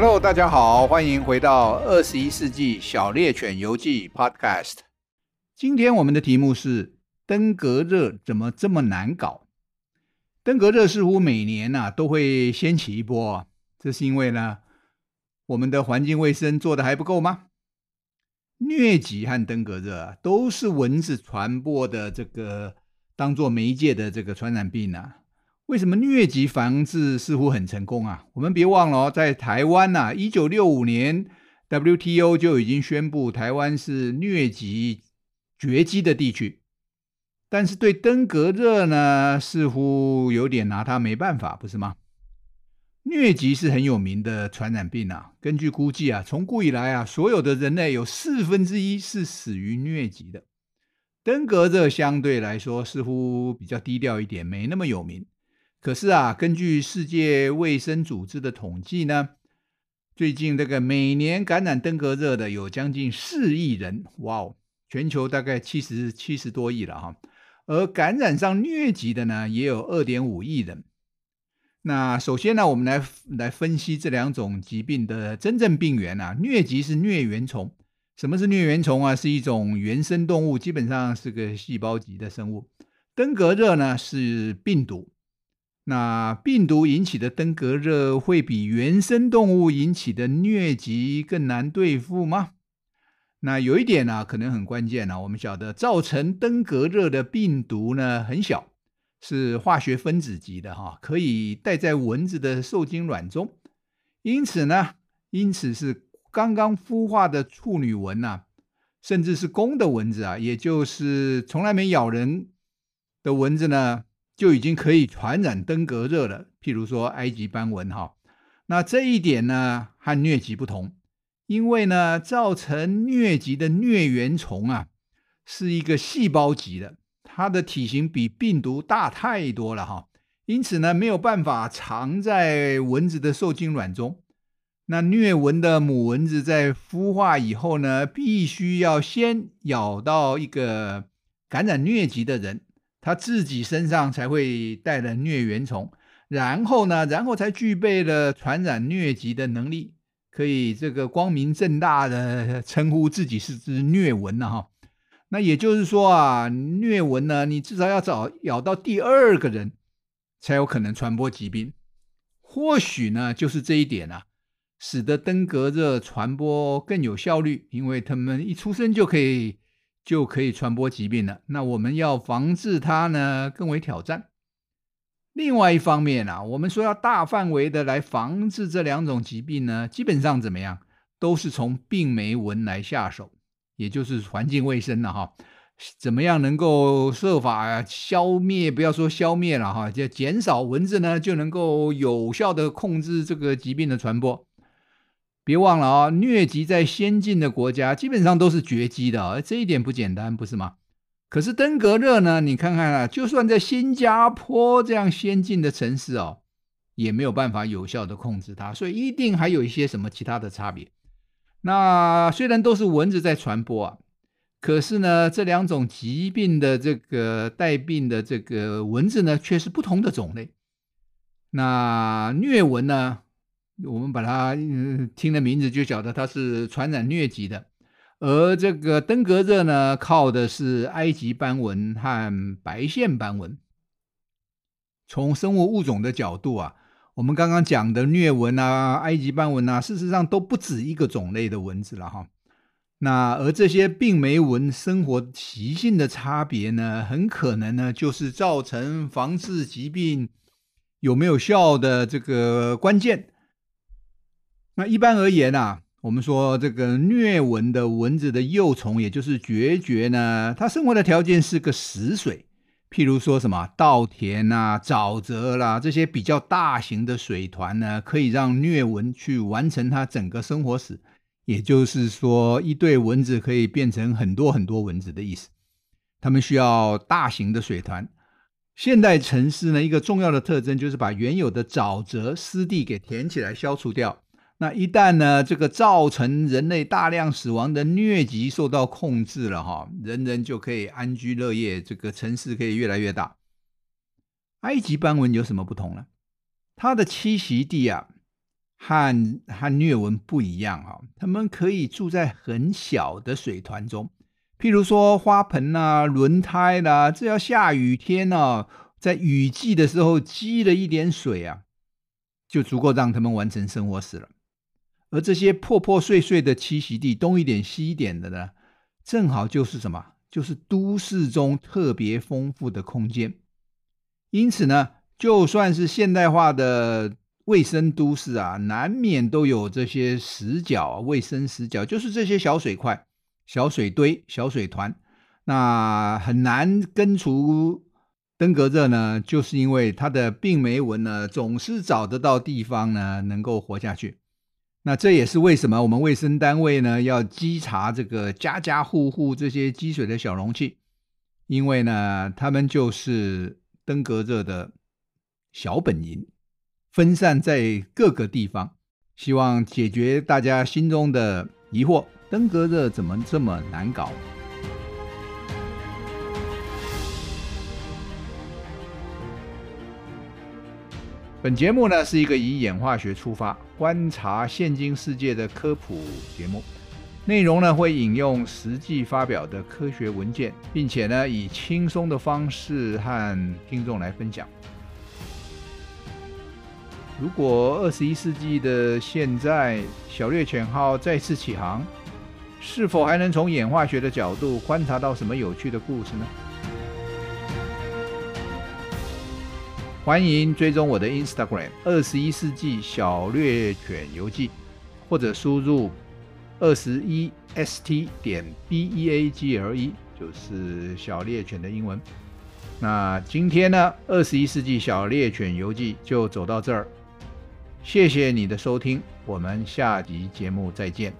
Hello，大家好，欢迎回到二十一世纪小猎犬游记 Podcast。今天我们的题目是登革热怎么这么难搞？登革热似乎每年呐、啊、都会掀起一波，这是因为呢我们的环境卫生做得还不够吗？疟疾和登革热啊都是蚊子传播的这个当做媒介的这个传染病啊。为什么疟疾防治似乎很成功啊？我们别忘了，在台湾呐，一九六五年 WTO 就已经宣布台湾是疟疾绝迹的地区，但是对登革热呢，似乎有点拿它没办法，不是吗？疟疾是很有名的传染病啊，根据估计啊，从古以来啊，所有的人类有四分之一是死于疟疾的。登革热相对来说似乎比较低调一点，没那么有名。可是啊，根据世界卫生组织的统计呢，最近这个每年感染登革热的有将近四亿人，哇哦，全球大概七十七十多亿了哈。而感染上疟疾的呢，也有二点五亿人。那首先呢，我们来来分析这两种疾病的真正病源啊。疟疾是疟原虫，什么是疟原虫啊？是一种原生动物，基本上是个细胞级的生物。登革热呢是病毒。那病毒引起的登革热会比原生动物引起的疟疾更难对付吗？那有一点呢、可能很关键呢、啊。我们晓得造成登革热的病毒呢很小，是化学分子级的哈，可以带在蚊子的受精卵中。因此呢，因此是刚刚孵化的处女蚊呐、甚至是公的蚊子啊，也就是从来没咬人的蚊子呢。就已经可以传染登革热了，譬如说埃及斑蚊哈。那这一点呢，和疟疾不同，因为呢，造成疟疾的疟原虫啊，是一个细胞级的，它的体型比病毒大太多了哈。因此呢，没有办法藏在蚊子的受精卵中。那疟蚊的母蚊子在孵化以后呢，必须要先咬到一个感染疟疾的人。他自己身上才会带了疟原虫，然后呢，然后才具备了传染疟疾的能力，可以这个光明正大的 称呼自己是只疟蚊了哈。那也就是说啊，疟蚊呢，你至少要找咬到第二个人，才有可能传播疾病。或许呢，就是这一点啊，使得登革热传播更有效率，因为他们一出生就可以。就可以传播疾病了。那我们要防治它呢，更为挑战。另外一方面啊，我们说要大范围的来防治这两种疾病呢，基本上怎么样，都是从病媒蚊来下手，也就是环境卫生了哈。怎么样能够设法消灭？不要说消灭了哈，就减少蚊子呢，就能够有效的控制这个疾病的传播。别忘了啊、疟疾在先进的国家基本上都是绝迹的，而这一点不简单，不是吗？可是登革热呢？你看看啊，就算在新加坡这样先进的城市哦，也没有办法有效的控制它，所以一定还有一些什么其他的差别。那虽然都是蚊子在传播啊，可是呢，这两种疾病的这个带病的这个蚊子呢，却是不同的种类。那疟蚊呢？我们把它嗯听的名字就晓得它是传染疟疾的，而这个登革热呢，靠的是埃及斑纹和白线斑纹。从生物物种的角度啊，我们刚刚讲的疟蚊啊、埃及斑蚊啊，事实上都不止一个种类的蚊子了哈。那而这些病媒蚊生活习性的差别呢，很可能呢就是造成防治疾病有没有效的这个关键。那一般而言啊，我们说这个疟蚊的蚊子的幼虫，也就是孑孓呢，它生活的条件是个死水，譬如说什么稻田啊、沼泽啦这些比较大型的水团呢，可以让疟蚊去完成它整个生活史。也就是说，一对蚊子可以变成很多很多蚊子的意思。它们需要大型的水团。现代城市呢，一个重要的特征就是把原有的沼泽湿地给填起来，消除掉。那一旦呢，这个造成人类大量死亡的疟疾受到控制了哈，人人就可以安居乐业，这个城市可以越来越大。埃及斑蚊有什么不同呢？它的栖息地啊，和和疟蚊不一样啊，它们可以住在很小的水团中，譬如说花盆啊、轮胎啦、啊，这要下雨天呢、在雨季的时候积了一点水啊，就足够让它们完成生活史了。而这些破破碎碎的栖息地，东一点西一点的呢，正好就是什么？就是都市中特别丰富的空间。因此呢，就算是现代化的卫生都市啊，难免都有这些死角、卫生死角，就是这些小水块、小水堆、小水团。那很难根除登革热呢，就是因为它的病媒蚊呢，总是找得到地方呢，能够活下去。那这也是为什么我们卫生单位呢，要稽查这个家家户户这些积水的小容器，因为呢，他们就是登革热的小本营，分散在各个地方。希望解决大家心中的疑惑：登革热怎么这么难搞？本节目呢是一个以演化学出发，观察现今世界的科普节目，内容呢会引用实际发表的科学文件，并且呢以轻松的方式和听众来分享。如果二十一世纪的现在，小猎犬号再次起航，是否还能从演化学的角度观察到什么有趣的故事呢？欢迎追踪我的 Instagram 二十一世纪小猎犬游记，或者输入二十一 st 点 b e a g l e，就是小猎犬的英文。那今天呢，二十一世纪小猎犬游记就走到这儿，谢谢你的收听，我们下集节目再见。